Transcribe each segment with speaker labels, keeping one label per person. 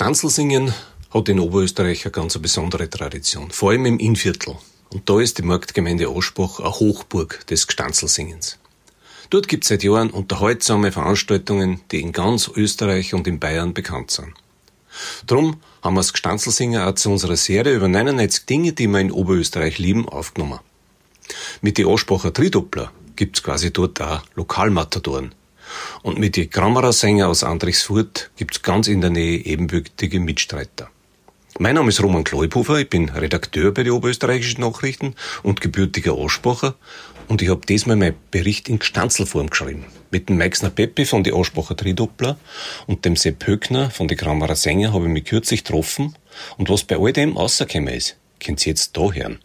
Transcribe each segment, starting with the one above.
Speaker 1: Gstanzelsingen hat in Oberösterreich eine ganz besondere Tradition, vor allem im Innviertel. Und da ist die Marktgemeinde Aschbach eine Hochburg des Gstanzelsingens. Dort gibt es seit Jahren unterhaltsame Veranstaltungen, die in ganz Österreich und in Bayern bekannt sind. Drum haben wir das Gstanzelsinger auch zu unserer Serie über 99 Dinge, die wir in Oberösterreich lieben, aufgenommen. Mit die Aschbacher Tridoppler gibt's quasi dort auch Lokalmatadoren. Und mit die Grammerer Sänger aus Andrichsfurt gibt's ganz in der Nähe ebenbürtige Mitstreiter. Mein Name ist Roman Kleuphofer, ich bin Redakteur bei den Oberösterreichischen Nachrichten und gebürtiger Ausspracher und ich habe diesmal meinen Bericht in Gstanzelform geschrieben. Mit dem Meixner Peppi von die Ausspracher Tridoppler und dem Sepp Höckner von die Grammarer Sänger habe ich mich kürzlich getroffen und was bei all dem rausgekommen ist, könnt ihr jetzt da hören.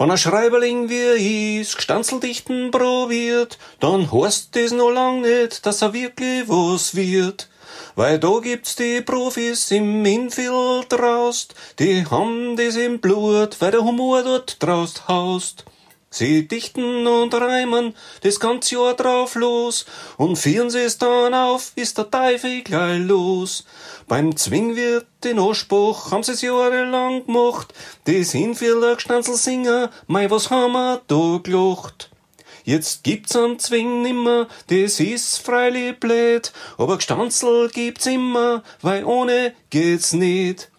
Speaker 1: Wenn ein Schreiberling wie is Gstanzeldichten probiert, dann heißt das noch lang nicht, dass er wirklich was wird. Weil da gibt's die Profis im Infield draust, die haben das im Blut, weil der Humor dort draust haust. Sie dichten und reimen das ganze Jahr drauf los und führen sie's dann auf, ist der Teufel gleich los. Beim Zwingwirt in Anspruch haben sie's jahrelang gemacht, das Hinführer Gstanzelsinger, mei was haben wir da gelacht. Jetzt gibt's am Zwing nimmer, das ist freilich blöd, aber Gstanzel gibt's immer, weil ohne geht's nicht.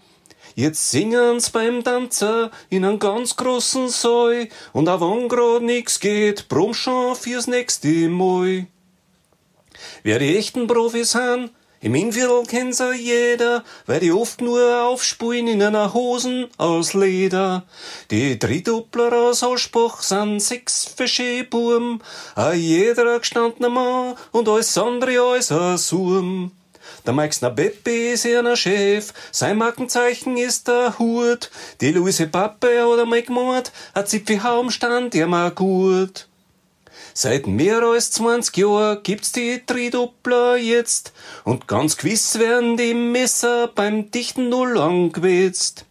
Speaker 1: Jetzt singen's beim Tanzer in einem ganz großen Saal und auch wenn grad nix geht, brumm schon fürs nächste Mal. Wer die echten Profis han, im Innviertel kennt sie jeder, weil die oft nur aufspulen in einer Hosen aus Leder. Die Drittdoppler aus Ausspruch sind sechs fische Buben, a jeder gestandener Mann und alles andere als ein Surm. Der Meixner Beppi ist ihr Chef, sein Markenzeichen ist der Hut. Die Luise Pappe oder mal gemeint, a Zipfelhaum stand ihr mal gut. Seit mehr als 20 Jahren gibt's die Tridoppler jetzt und ganz gewiss werden die Messer beim dichten Null angewetzt.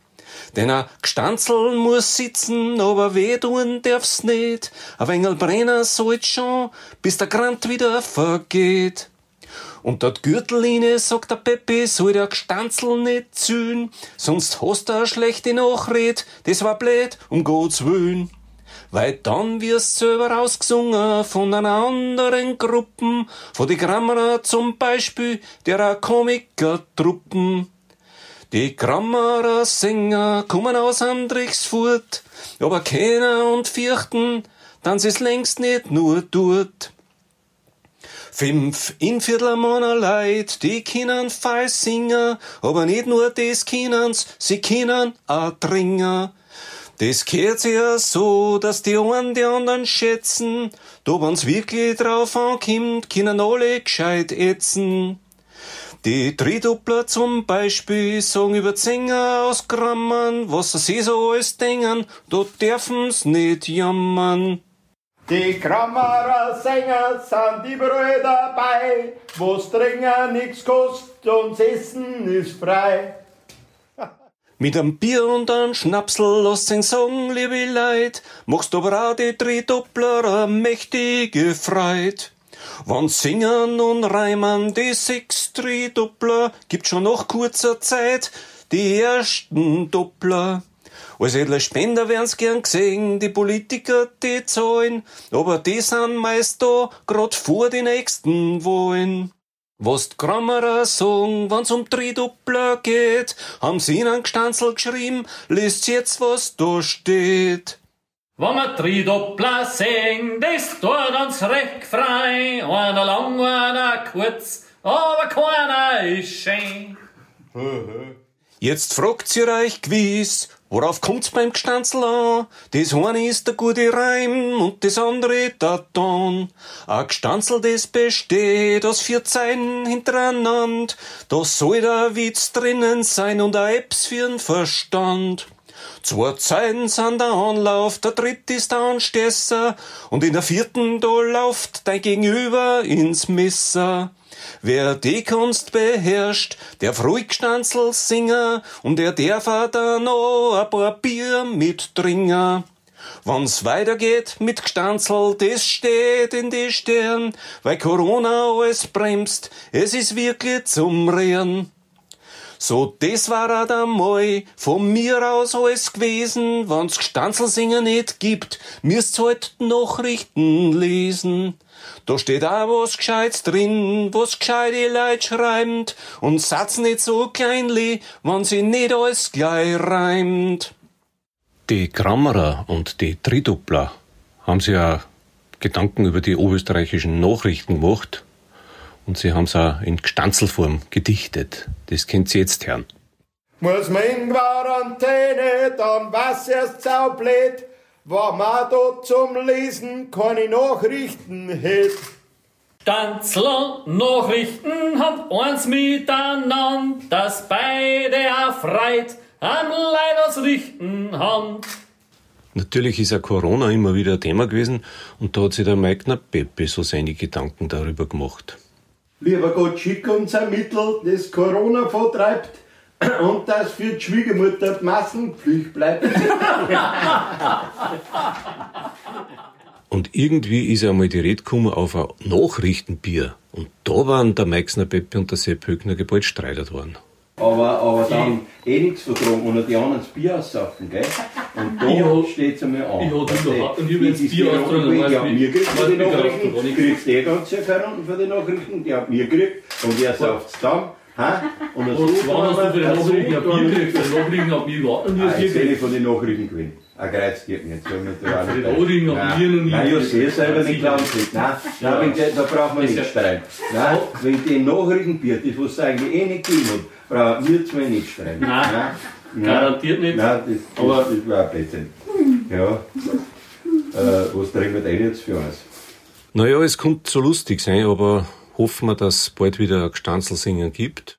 Speaker 1: Denn a Gstanzel muss sitzen, aber wehtun darf's nicht. A Wengel Brenner soll's schon, bis der Grant wieder vergeht. Und dat Gürteline, sagt der Peppi, soll der Gstanzel nicht zühn, sonst hast du a schlechte Nachred, das war blöd, um Gottes Willen. Weil dann wirst selber rausgesungen von einer anderen Gruppen, von die Grammarer zum Beispiel, derer Komikertruppen. Die Grammarer Sänger kommen aus Andrichsfurt, aber keiner und vierten, dann sie's längst nicht nur dort. Fünf Inviertelmanner Leid, die können feil singen, aber nicht nur des Kinens, sie können a dringen. Das gehört ja so, dass die einen die anderen schätzen. Da wenn's wirklich drauf ankommt, können alle gescheit ätzen. Die Drittdoppler zum Beispiel sagen über Sänger aus Grammern, was sie so alles denken, da dürfen's nicht jammern.
Speaker 2: Die Grammarer Sänger sind überall dabei, wo's dringen nix kostet und Essen ist frei.
Speaker 1: Mit einem Bier und einem Schnapsel lasst den Song, liebe Leid, machst aber auch die Drittdoppler a mächtige Freit. Wann singen und reimen die sechs Drittdoppler, gibt schon nach kurzer Zeit die ersten Doppler. Als edle Spender werden's gern gesehen, die Politiker, die zahlen, aber die sind meist da, grad vor die nächsten Wahlen. Was die Grammarer sagen, wenn's um Tridoppler geht, haben sie in einen Gstanzel geschrieben, liest jetzt, was da steht.
Speaker 3: Wenn wir Tridoppler singen, das tut uns recht frei. Einer lang, einer kurz, aber keiner ist schön.
Speaker 1: Jetzt fragt ihr euch gewiss, worauf kommt's beim Gstanzel an? Das eine ist der gute Reim und das andere der Ton. A Gstanzel, das besteht aus vier Zeilen hintereinander. Da soll der Witz drinnen sein und a Eps für'n Verstand. Zwei Zeilen sind der Anlauf, der dritte ist der Anstesser und in der vierten da lauft dein Gegenüber ins Messer. Wer die Kunst beherrscht, der ruhig Stanzel singer und der darf da noch ein paar Bier mitdringen. Wann's weitergeht mit Gstanzel, das steht in die Stern, weil Corona alles bremst, es ist wirklich zum Rehren. So, das war auch einmal von mir aus alles gewesen. Wenn's Gstanzelsinger nicht gibt, müsst's halt Nachrichten lesen. Da steht auch was Gescheites drin, was gescheite Leute schreibt. Und Satz nicht so kleinli, wenn sie nicht alles gleich reimt. Die Grammarer und die Tridoppler haben sich ja Gedanken über die oberösterreichischen Nachrichten gemacht und sie haben es auch in Gstanzelform gedichtet. Das kennt sie jetzt hören.
Speaker 2: Muss man in Quarantäne, dann was erst saublöd, wenn man da zum Lesen keine Nachrichten hätt.
Speaker 3: Stanzler Nachrichten haben eins miteinander, dass beide erfreut am Leid richten haben.
Speaker 1: Natürlich ist ja Corona immer wieder ein Thema gewesen und da hat sich der Meigner Pepe so seine Gedanken darüber gemacht.
Speaker 2: Lieber Gott, schick uns ein Mittel, das Corona vertreibt und das für die Schwiegermutter die Massenpflicht bleibt.
Speaker 1: Und irgendwie ist einmal die Rede gekommen auf ein Nachrichtenbier. Und da waren der Meixner Pepe und der Sepp Höckner bald streitert worden.
Speaker 2: Aber, aber dann eh nichts vertragen und die anderen das Bier aussaufen, gell? Und
Speaker 3: Ich
Speaker 2: da steht es einmal an.
Speaker 3: ich hab
Speaker 2: Weißt du,
Speaker 3: überhaupt nicht über
Speaker 2: wie
Speaker 3: das
Speaker 2: das
Speaker 3: Bier
Speaker 2: Bier
Speaker 3: weiß
Speaker 2: Ja,
Speaker 3: wie-
Speaker 2: mir kriegt
Speaker 3: weiß
Speaker 2: für die Nachrichten,
Speaker 3: ich-
Speaker 2: kriegst du ganz sicher keinen für die Nachrichten, die hat mir gekriegt und er sauft es dann. Ha? Und
Speaker 3: Und wann hast du für die Nachrichten ein Bier gekriegt? Für die Nachrichten habe ich
Speaker 2: Ah,
Speaker 3: ein Bier
Speaker 2: ich sehe
Speaker 3: gekriegt.
Speaker 2: von den Nachrichten gewinnen. Ein Kreuz geht nicht. Auch
Speaker 3: Für die Nachrichten haben wir noch nie
Speaker 2: Nein, ich
Speaker 3: gekriegt.
Speaker 2: sehe selber nicht nicht. Nein, da braucht man nicht streiten. Nein, wenn die Nachrichtenbier, das was eigentlich eh nicht gegeben hat, brauchen wir zwei nicht streiten. Nein.
Speaker 3: Garantiert nicht.
Speaker 2: Nein, das, das,
Speaker 3: Aber-
Speaker 2: das war ein Blödsinn. Ja. Äh, was trinken wir denn jetzt für uns?
Speaker 1: Naja, es könnte so lustig sein, aber hoffen wir, dass es bald wieder ein Gstanzelsingen gibt.